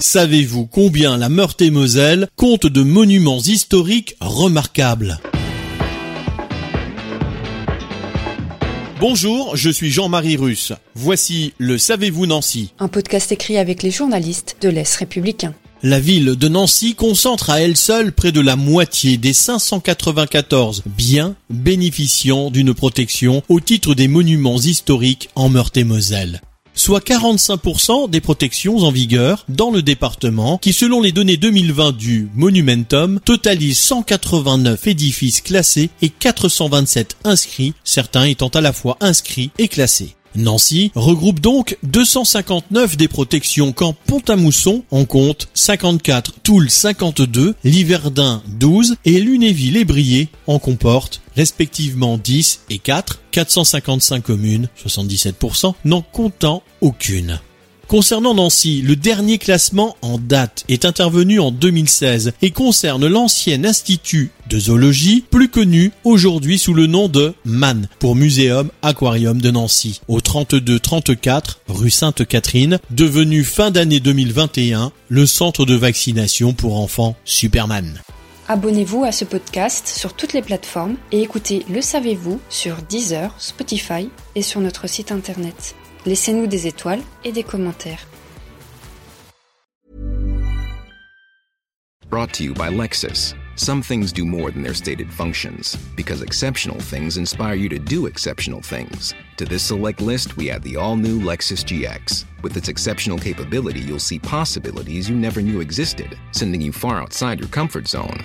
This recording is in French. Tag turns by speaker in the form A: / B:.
A: Savez-vous combien la Meurthe-et-Moselle compte de monuments historiques remarquables? Bonjour, je suis Jean-Marie Russe. Voici le Savez-vous Nancy
B: Un podcast écrit avec les journalistes de l'Est républicain.
A: La ville de Nancy concentre à elle seule près de la moitié des 594 biens bénéficiant d'une protection au titre des monuments historiques en Meurthe-et-Moselle soit 45% des protections en vigueur dans le département qui selon les données 2020 du Monumentum totalise 189 édifices classés et 427 inscrits, certains étant à la fois inscrits et classés. Nancy regroupe donc 259 des protections quand Pont-à-Mousson en compte 54, Toul 52, Liverdun 12 et Lunéville et Briey en comporte respectivement 10 et 4, 455 communes, 77%, n'en comptant aucune. Concernant Nancy, le dernier classement en date est intervenu en 2016 et concerne l'ancien institut de zoologie, plus connu aujourd'hui sous le nom de MAN, pour Muséum Aquarium de Nancy, au 32-34 rue Sainte-Catherine, devenu fin d'année 2021 le centre de vaccination pour enfants Superman.
B: Abonnez-vous à ce podcast sur toutes les plateformes et écoutez Le Savez-vous sur Deezer, Spotify et sur notre site internet. Laissez-nous des étoiles et des commentaires.
C: Brought to you by Lexus. Some things do more than their stated functions, because exceptional things inspire you to do exceptional things. To this select list, we add the all new Lexus GX. With its exceptional capability, you'll see possibilities you never knew existed, sending you far outside your comfort zone.